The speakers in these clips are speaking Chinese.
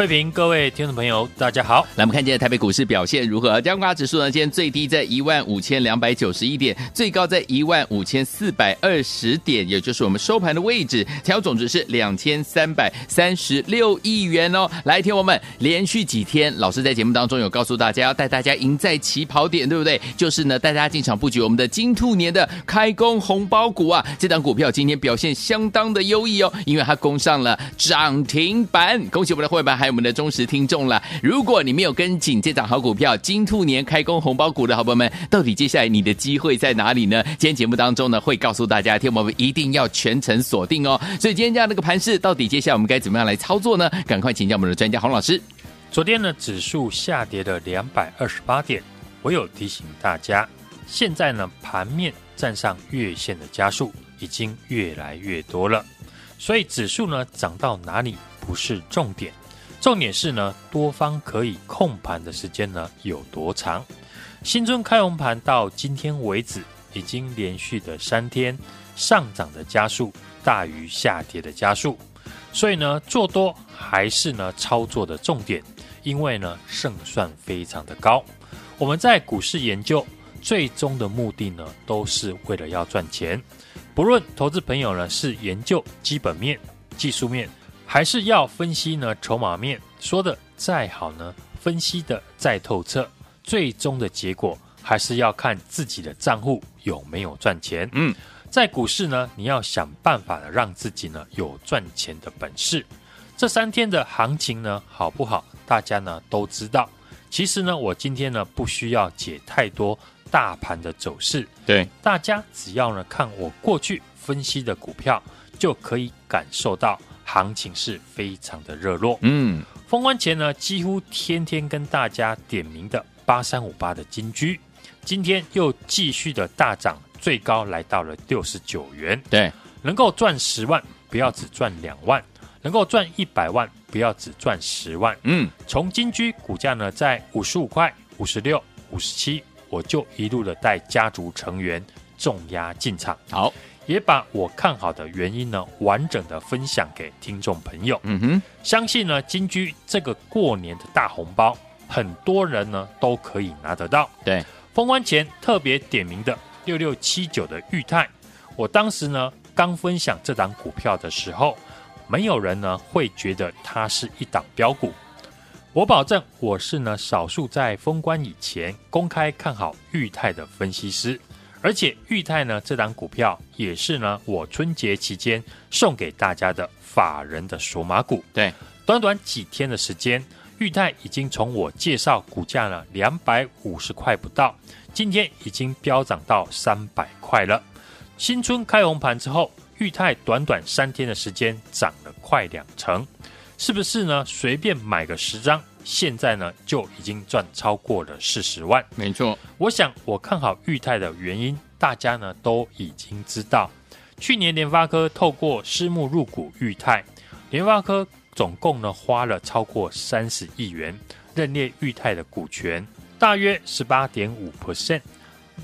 各位听众朋友，大家好。来，我们看今天台北股市表现如何？加权指数呢？今天最低在一万五千两百九十一点，最高在一万五千四百二十点，也就是我们收盘的位置。调总值是两千三百三十六亿元哦。来，听我们连续几天，老师在节目当中有告诉大家，要带大家赢在起跑点，对不对？就是呢，带大家进场布局我们的金兔年的开工红包股啊。这档股票今天表现相当的优异哦，因为它攻上了涨停板。恭喜我们的会员还我们的忠实听众了。如果你没有跟紧这档好股票，金兔年开工红包股的好朋友们，到底接下来你的机会在哪里呢？今天节目当中呢，会告诉大家，听我们一定要全程锁定哦。所以今天这样的一个盘势，到底接下来我们该怎么样来操作呢？赶快请教我们的专家洪老师。昨天呢，指数下跌了两百二十八点，我有提醒大家，现在呢，盘面站上月线的加速已经越来越多了，所以指数呢涨到哪里不是重点。重点是呢，多方可以控盘的时间呢有多长？新春开红盘到今天为止，已经连续的三天上涨的加速大于下跌的加速，所以呢，做多还是呢操作的重点，因为呢胜算非常的高。我们在股市研究最终的目的呢，都是为了要赚钱。不论投资朋友呢是研究基本面、技术面。还是要分析呢，筹码面说的再好呢，分析的再透彻，最终的结果还是要看自己的账户有没有赚钱。嗯，在股市呢，你要想办法的让自己呢有赚钱的本事。这三天的行情呢好不好？大家呢都知道。其实呢，我今天呢不需要解太多大盘的走势，对，大家只要呢看我过去分析的股票，就可以感受到。行情是非常的热络，嗯，封关前呢，几乎天天跟大家点名的八三五八的金居，今天又继续的大涨，最高来到了六十九元。对，能够赚十万，不要只赚两万；能够赚一百万，不要只赚十万。嗯，从金居股价呢，在五十五块、五十六、五十七，我就一路的带家族成员重压进场。好。也把我看好的原因呢，完整的分享给听众朋友。嗯哼，相信呢，金居这个过年的大红包，很多人呢都可以拿得到。对，封关前特别点名的六六七九的裕泰，我当时呢刚分享这档股票的时候，没有人呢会觉得它是一档标股。我保证，我是呢少数在封关以前公开看好裕泰的分析师。而且裕泰呢，这档股票也是呢，我春节期间送给大家的法人的锁码股。对，短短几天的时间，裕泰已经从我介绍股价呢两百五十块不到，今天已经飙涨到三百块了。新春开红盘之后，裕泰短短三天的时间涨了快两成，是不是呢？随便买个十张。现在呢，就已经赚超过了四十万。没错，我想我看好裕泰的原因，大家呢都已经知道。去年联发科透过私募入股裕泰，联发科总共呢花了超过三十亿元认列裕泰的股权，大约十八点五 percent。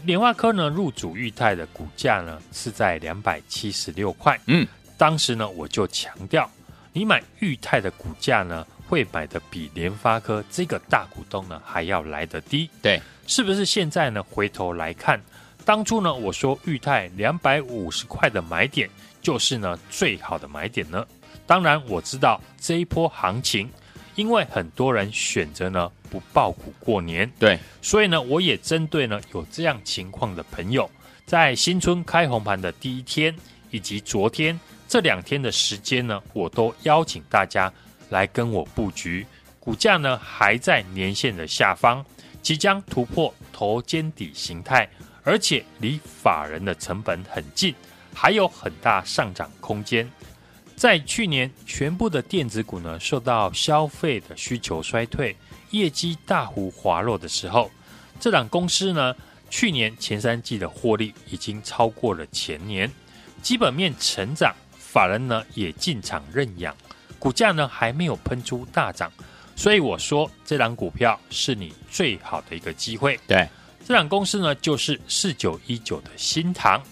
联发科呢入主裕泰的股价呢是在两百七十六块。嗯，当时呢我就强调，你买裕泰的股价呢。会买的比联发科这个大股东呢还要来得低，对，是不是？现在呢回头来看，当初呢我说裕泰两百五十块的买点就是呢最好的买点呢。当然我知道这一波行情，因为很多人选择呢不爆股过年，对，所以呢我也针对呢有这样情况的朋友，在新春开红盘的第一天以及昨天这两天的时间呢，我都邀请大家。来跟我布局，股价呢还在年线的下方，即将突破头肩底形态，而且离法人的成本很近，还有很大上涨空间。在去年，全部的电子股呢受到消费的需求衰退、业绩大幅滑落的时候，这档公司呢去年前三季的获利已经超过了前年，基本面成长，法人呢也进场认养，股价呢还没有喷出大涨，所以我说这档股票是你最好的一个机会。对，这档公司呢就是四九一九的新唐。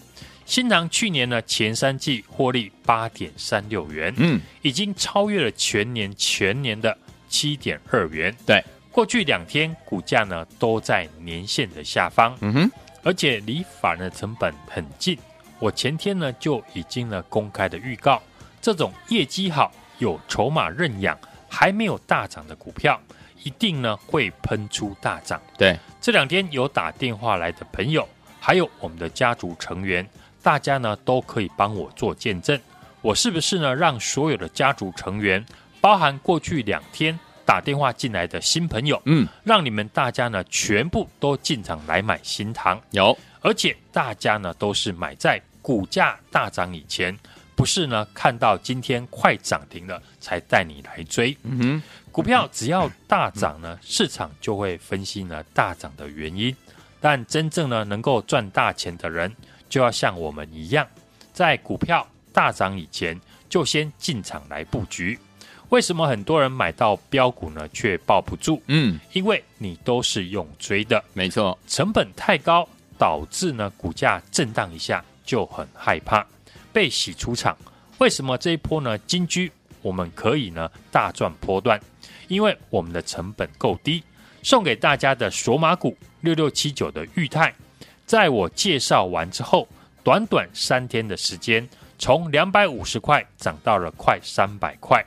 新唐去年呢前三季获利八点三六元，嗯，已经超越了全年全年的七点二元。对，过去两天股价呢都在年线的下方，嗯哼，而且离法人的成本很近。我前天呢就已经呢公开的预告，这种业绩好、有筹码认养、还没有大涨的股票，一定呢会喷出大涨。对，这两天有打电话来的朋友，还有我们的家族成员。大家呢都可以帮我做见证，我是不是呢让所有的家族成员，包含过去两天打电话进来的新朋友，嗯，让你们大家呢全部都进场来买新塘，有，而且大家呢都是买在股价大涨以前，不是呢看到今天快涨停了才带你来追，嗯哼，股票只要大涨呢，市场就会分析呢大涨的原因，但真正呢能够赚大钱的人。就要像我们一样，在股票大涨以前就先进场来布局。为什么很多人买到标股呢，却抱不住？嗯，因为你都是用追的，没错，成本太高，导致呢股价震荡一下就很害怕被洗出场。为什么这一波呢？金居我们可以呢大赚波段，因为我们的成本够低。送给大家的索马股六六七九的裕泰。在我介绍完之后，短短三天的时间，从两百五十块涨到了快三百块。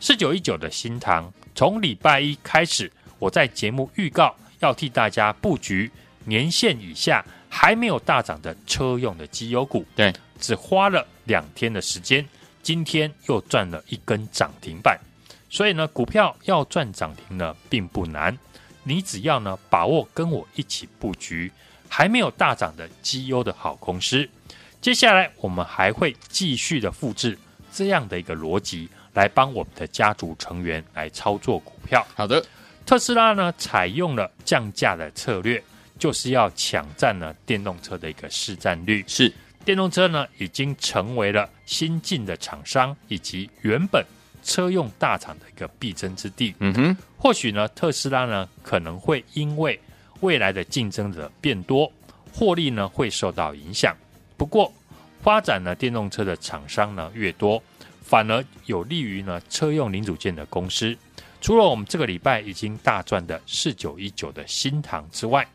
四九一九的新唐，从礼拜一开始，我在节目预告要替大家布局年线以下还没有大涨的车用的绩优股。对，只花了两天的时间，今天又赚了一根涨停板。所以呢，股票要赚涨停呢，并不难，你只要呢把握跟我一起布局。还没有大涨的绩优的好公司，接下来我们还会继续的复制这样的一个逻辑，来帮我们的家族成员来操作股票。好的，特斯拉呢采用了降价的策略，就是要抢占呢电动车的一个市占率。是，电动车呢已经成为了新进的厂商以及原本车用大厂的一个必争之地。嗯哼，或许呢特斯拉呢可能会因为未来的竞争者变多，获利呢会受到影响。不过，发展呢电动车的厂商呢越多，反而有利于呢车用零组件的公司。除了我们这个礼拜已经大赚的四九一九的新唐之外，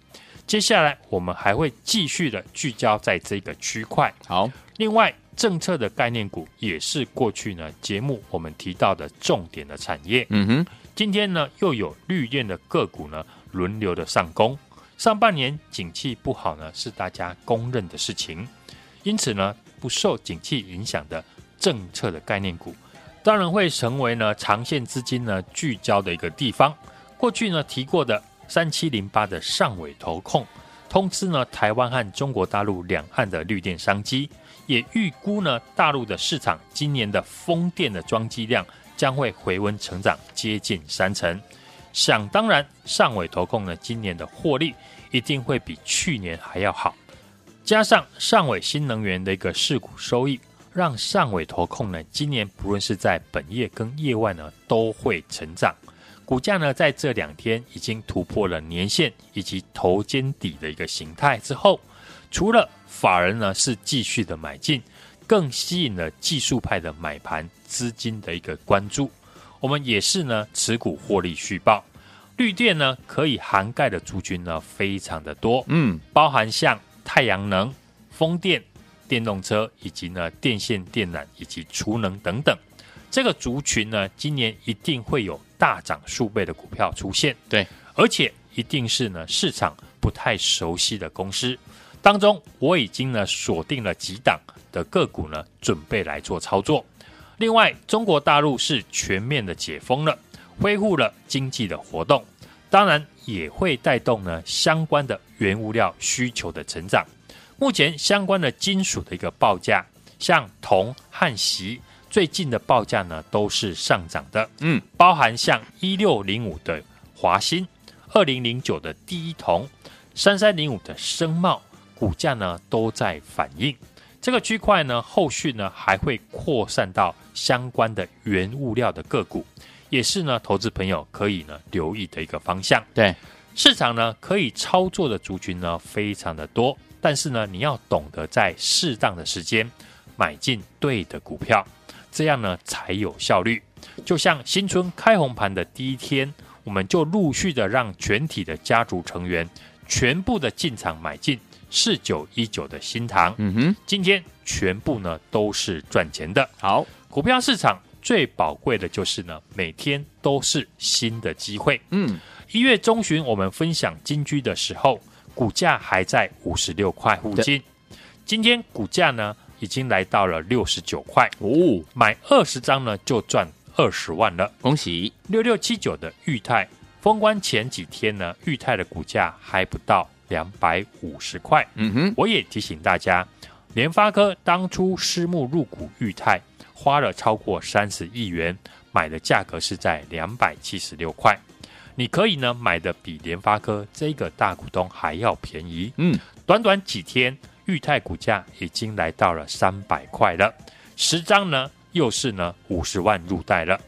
接下来我们还会继续的聚焦在这个区块。好，另外政策的概念股也是过去呢节目我们提到的重点的产业。嗯哼，今天呢又有绿电的个股呢。轮流的上攻，上半年景气不好呢，是大家公认的事情。因此呢，不受景气影响的政策的概念股，当然会成为呢长线资金呢聚焦的一个地方。过去呢提过的三七零八的上尾投控，通知呢台湾和中国大陆两岸的绿电商机，也预估呢大陆的市场今年的风电的装机量将会回温成长，接近三成。想当然，上尾投控呢，今年的获利一定会比去年还要好。加上上尾新能源的一个世股收益，让上尾投控呢，今年不论是在本业跟业外呢，都会成长。股价呢，在这两天已经突破了年线以及头肩底的一个形态之后，除了法人呢是继续的买进，更吸引了技术派的买盘资金的一个关注。我们也是呢，持股获利续报，绿电呢可以涵盖的族群呢非常的多，嗯，包含像太阳能、风电、电动车以及呢电线电缆以及储能等等，这个族群呢今年一定会有大涨数倍的股票出现，对，而且一定是呢市场不太熟悉的公司当中，我已经呢锁定了几档的个股呢，准备来做操作。另外，中国大陆是全面的解封了，恢复了经济的活动，当然也会带动呢相关的原物料需求的成长。目前相关的金属的一个报价，像铜和锡最近的报价呢都是上涨的。嗯，包含像一六零五的华新、二零零九的第一铜、三三零五的升茂，股价呢都在反映。这个区块呢，后续呢还会扩散到相关的原物料的个股，也是呢投资朋友可以呢留意的一个方向。对，市场呢可以操作的族群呢非常的多，但是呢你要懂得在适当的时间买进对的股票，这样呢才有效率。就像新春开红盘的第一天，我们就陆续的让全体的家族成员全部的进场买进。四九一九的新塘，嗯哼，今天全部呢都是赚钱的。好，股票市场最宝贵的就是呢，每天都是新的机会。嗯，一月中旬我们分享金居的时候，股价还在五十六块附近，今天股价呢已经来到了六十九块。哦，买二十张呢就赚二十万了，恭喜！六六七九的裕泰封关前几天呢，裕泰的股价还不到。两百五十块，嗯哼，我也提醒大家，联发科当初私募入股裕泰，花了超过三十亿元，买的价格是在两百七十六块，你可以呢买的比联发科这个大股东还要便宜，嗯，短短几天，裕泰股价已经来到了三百块了，十张呢又是呢五十万入袋了，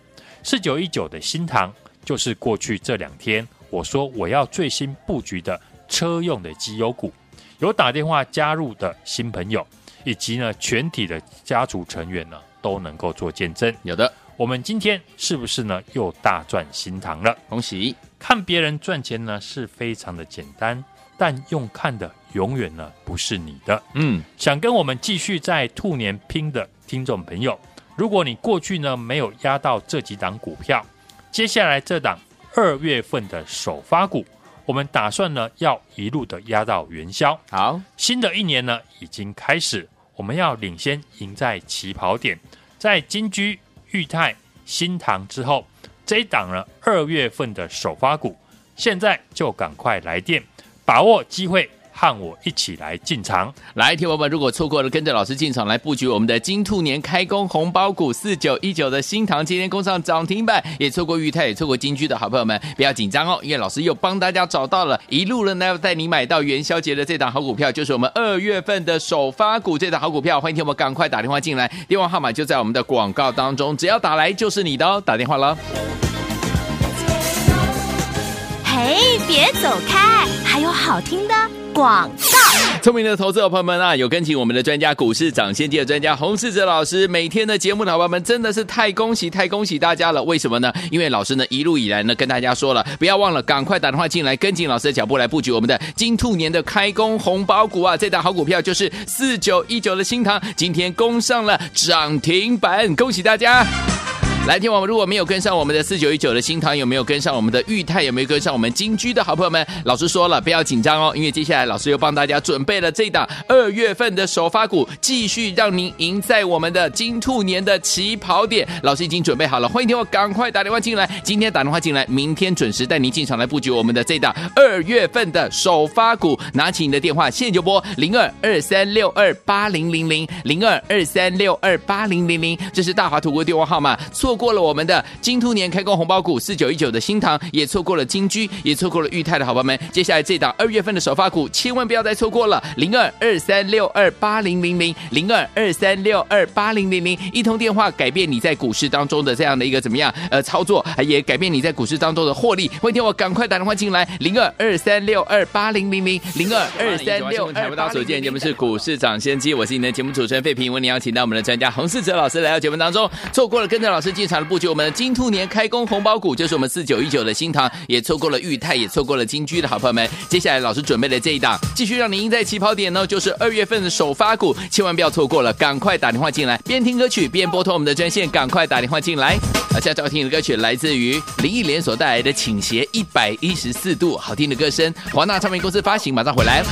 四九一九的新塘就是过去这两天我说我要最新布局的。车用的绩优股，有打电话加入的新朋友，以及呢全体的家族成员呢，都能够做见证。有的，我们今天是不是呢又大赚新塘了？恭喜！看别人赚钱呢是非常的简单，但用看的永远呢不是你的。嗯，想跟我们继续在兔年拼的听众朋友，如果你过去呢没有压到这几档股票，接下来这档二月份的首发股。我们打算呢，要一路的压到元宵。好，新的一年呢已经开始，我们要领先赢在起跑点，在金居、裕泰、新唐之后，这一档呢二月份的首发股，现在就赶快来电，把握机会。和我一起来进场，来，听友们，如果错过了跟着老师进场来布局我们的金兔年开工红包股四九一九的新唐，今天攻上涨停板，也错过裕泰，也错过金居的好朋友们，不要紧张哦，因为老师又帮大家找到了一路人呢，要带你买到元宵节的这档好股票，就是我们二月份的首发股这档好股票，欢迎听我们赶快打电话进来，电话号码就在我们的广告当中，只要打来就是你的哦，打电话了。嘿，别走开，还有好听的。广告，聪明的投资者朋友们啊，有跟紧我们的专家股市涨先机的专家洪世哲老师，每天的节目的伙伴们真的是太恭喜太恭喜大家了！为什么呢？因为老师呢一路以来呢跟大家说了，不要忘了赶快打电话进来，跟紧老师的脚步来布局我们的金兔年的开工红包股啊！这档好股票就是四九一九的新唐，今天攻上了涨停板，恭喜大家！来听我们，如果没有跟上我们的四九一九的新唐，有没有跟上我们的裕泰，有没有跟上我们金居的好朋友们？老师说了，不要紧张哦，因为接下来老师又帮大家准备了这档二月份的首发股，继续让您赢在我们的金兔年的起跑点。老师已经准备好了，欢迎听我赶快打电话进来，今天打电话进来，明天准时带您进场来布局我们的这档二月份的首发股。拿起你的电话，现在就拨零二二三六二八零零零零二二三六二八零零零，这是大华图国电话号码。错错过了我们的金兔年开工红包股四九一九的新唐，也错过了金居，也错过了裕泰的好朋友们。接下来这档二月份的首发股，千万不要再错过了。零二二三六二八零零零零二二三六二八零零零，一通电话改变你在股市当中的这样的一个怎么样呃操作，也改变你在股市当中的获利。欢迎我赶快打电话进来，零二二三六二八零零零零二二三六二。台不到所见节目是股市涨先机，我是你的节目主持人费平，为你邀请到我们的专家洪世哲老师来到节目当中。错过了跟着老师进。场的布局，我们的金兔年开工红包股就是我们四九一九的新塘，也错过了裕泰，也错过了金居的好朋友们。接下来老师准备的这一档，继续让你赢在起跑点呢，就是二月份的首发股，千万不要错过了，赶快打电话进来，边听歌曲边拨通我们的专线，赶快打电话进来。而现在要听的歌曲来自于林忆莲所带来的《倾斜一百一十四度》，好听的歌声，华纳唱片公司发行，马上回来。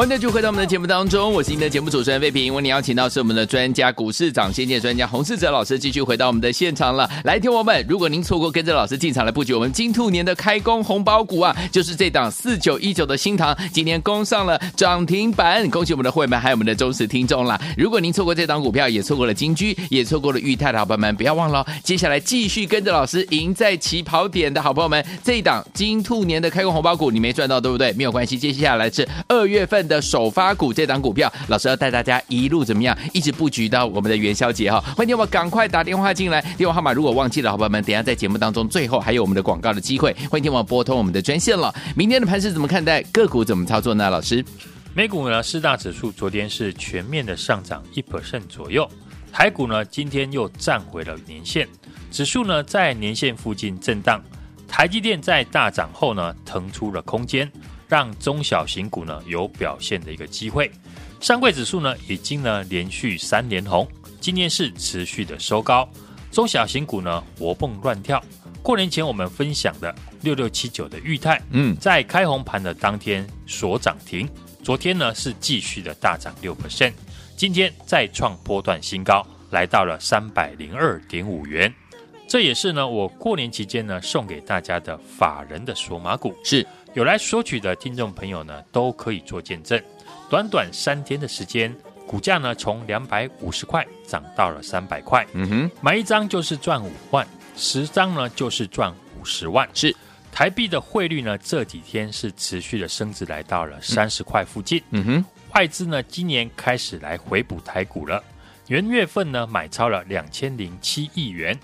欢迎继续回到我们的节目当中，我是您的节目主持人费平。为您邀请到是我们的专家股市长先见专家洪世哲老师，继续回到我们的现场了。来，听我们，如果您错过跟着老师进场来布局我们金兔年的开工红包股啊，就是这档四九一九的新唐，今天攻上了涨停板，恭喜我们的会员还有我们的忠实听众啦。如果您错过这档股票，也错过了金居，也错过了裕泰的好朋友们，不要忘了，接下来继续跟着老师赢在起跑点的好朋友们，这一档金兔年的开工红包股你没赚到，对不对？没有关系，接下来是二月份的首发股，这档股票老师要带大家一路怎么样，一直布局到我们的元宵节哈。欢迎我们赶快打电话进来，电话号码如果忘记了，好朋友们，等下在节目当中最后还有我们的广告的机会，欢迎听我们拨通我们的专线了。明天的盘势怎么看待？个股怎么操作呢？老师，美股呢四大指数昨天是全面的上涨一 percent 左右，台股呢今天又站回了年线，指数呢在年线附近震荡，台积电在大涨后呢腾出了空间，让中小型股呢有表现的一个机会。上柜指数呢已经呢连续三连红，今天是持续的收高，中小型股呢活蹦乱跳。过年前我们分享的六六七九的裕泰，嗯，在开红盘的当天所涨停，昨天呢是继续的大涨六 percent，今天再创波段新高，来到了三百零二点五元。这也是呢我过年期间呢送给大家的法人的锁码股，是有来索取的听众朋友呢都可以做见证。短短三天的时间，股价呢从两百五十块涨到了三百块，嗯哼，买一张就是赚五万，十张呢就是赚五十万。是台币的汇率呢这几天是持续的升值，来到了三十块附近。嗯哼，外资呢今年开始来回补台股了，元月份呢买超了两千零七亿元，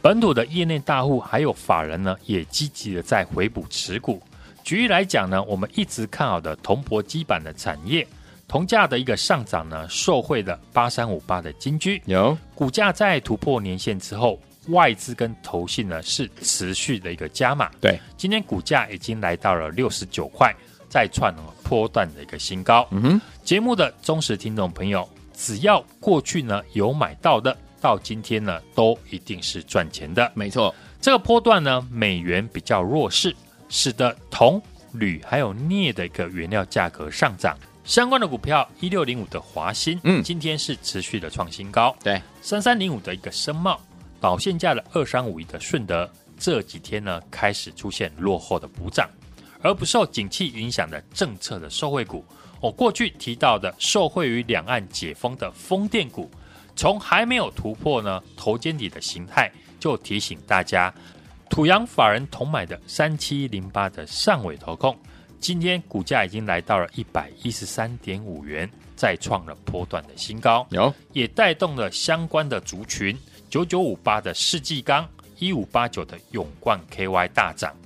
本土的业内大户还有法人呢也积极的在回补持股。举例来讲呢，我们一直看好的铜箔基板的产业，铜价的一个上涨呢，受惠的八三五八的金居有股价在突破年线之后，外资跟投信呢是持续的一个加码。对，今天股价已经来到了六十九块，再创了波段的一个新高。嗯哼，节目的忠实听众朋友，只要过去呢有买到的，到今天呢都一定是赚钱的。没错，这个波段呢，美元比较弱势。使得铜、铝还有镍的一个原料价格上涨，相关的股票一六零五的华新，嗯今天是持续的创新高。对，三三零五的一个深茂，导线价的二三五一的顺德，这几天呢开始出现落后的补涨，而不受景气影响的政策的受惠股，我过去提到的受惠于两岸解封的风电股，从还没有突破呢头肩底的形态，就提醒大家。土洋法人同买的三七零八的上尾投控，今天股价已经来到了一百一十三点五元，再创了波段的新高，有也带动了相关的族群九九五八的世纪钢、一五八九的永冠 KY 大涨。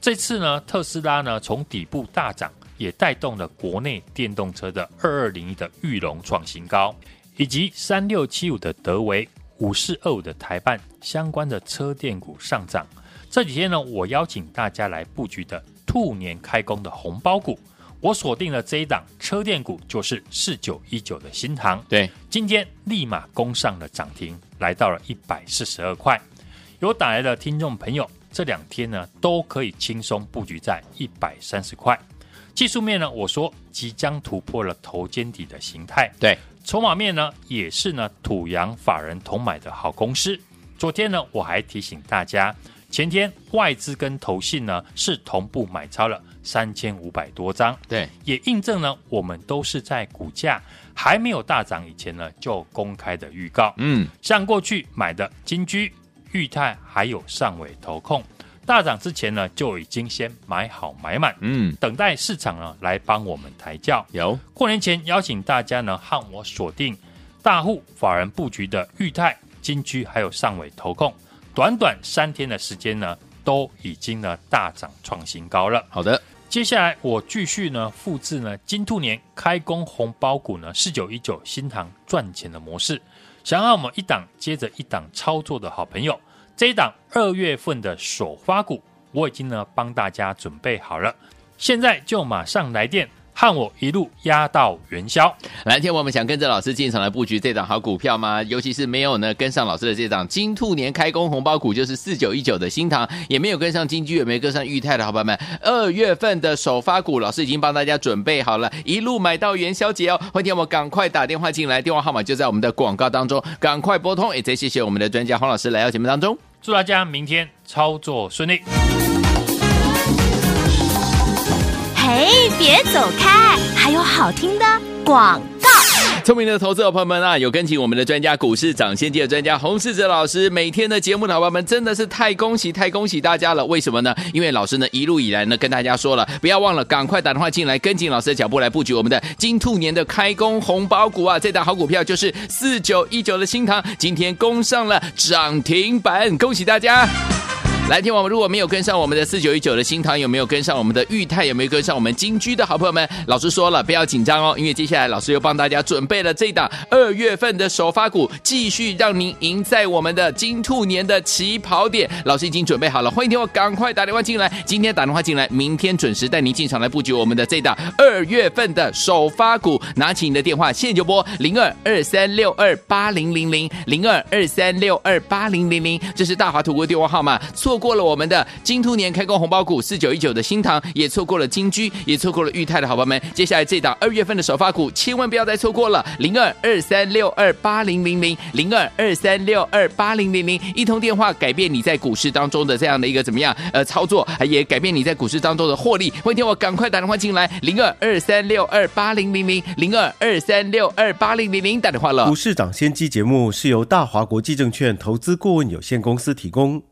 这次呢，特斯拉呢从底部大涨，也带动了国内电动车的二二零一的裕隆创新高，以及三六七五的德微。五四二五的台办相关的车电股上涨，这几天呢，我邀请大家来布局的兔年开工的红包股，我锁定了这一档车电股，就是四九一九的新塘。对，今天立马攻上了涨停，来到了一百四十二块。有打来的听众朋友，这两天呢都可以轻松布局在一百三十块。技术面呢，我说即将突破了头肩底的形态。对。筹码面呢，也是呢土洋法人同买的好公司。昨天呢，我还提醒大家，前天外资跟投信呢是同步买超了三千五百多张，对，也印证呢我们都是在股价还没有大涨以前呢就公开的预告。嗯，像过去买的金居、裕泰还有上尾投控，大涨之前呢就已经先买好买满，嗯，等待市场呢来帮我们抬轿。有过年前邀请大家呢和我锁定大户法人布局的裕泰、金居还有上尾投控，短短三天的时间呢都已经呢大涨创新高了。好的，接下来我继续呢复制呢金兔年开工红包股呢四九一九新塘赚钱的模式，想要我们一档接着一档操作的好朋友，这一档二月份的首发股我已经呢帮大家准备好了，现在就马上来电。和我一路压到元宵，来，天我们想跟着老师进场来布局这档好股票吗？尤其是没有呢跟上老师的这档金兔年开工红包股，就是四九一九的新塘，也没有跟上金居，也没有跟上裕泰的好朋友们。二月份的首发股，老师已经帮大家准备好了，一路买到元宵节哦。欢迎天我们赶快打电话进来，电话号码就在我们的广告当中，赶快拨通。也再谢谢我们的专家黄老师来到节目当中，祝大家明天操作顺利。哎，别走开，还有好听的广告。聪明的投资者朋友们啊，有跟紧我们的专家股市涨先机的专家洪世哲老师，每天的节目的伙伴们真的是太恭喜太恭喜大家了！为什么呢？因为老师呢一路以来呢跟大家说了，不要忘了赶快打电话进来，跟紧老师的脚步来布局我们的金兔年的开工红包股啊！这档好股票就是四九一九的新唐，今天攻上了涨停板，恭喜大家！来听我们，如果没有跟上我们的四九一九的新唐，有没有跟上我们的裕泰，有没有跟上我们金居的好朋友们？老师说了，不要紧张哦，因为接下来老师又帮大家准备了这档二月份的首发股，继续让您赢在我们的金兔年的起跑点。老师已经准备好了，欢迎听我赶快打电话进来，今天打电话进来，明天准时带您进场来布局我们的这档二月份的首发股。拿起你的电话，现在就拨零二二三六二八零零零零二二三六二八零零零，这是大华图国电话号码。错过了我们的金兔年开工红包股四九一九的新唐，也错过了金居，也错过了裕泰的好朋友们。接下来这档二月份的首发股，千万不要再错过了。零二二三六二八零零零零二二三六二八零零零，一通电话改变你在股市当中的这样的一个怎么样呃操作，也改变你在股市当中的获利。欢迎我赶快打电话进来，零二二三六二八零零零零二二三六二八零零零打电话了。股市涨先机节目是由大华国际证券投资顾问有限公司提供。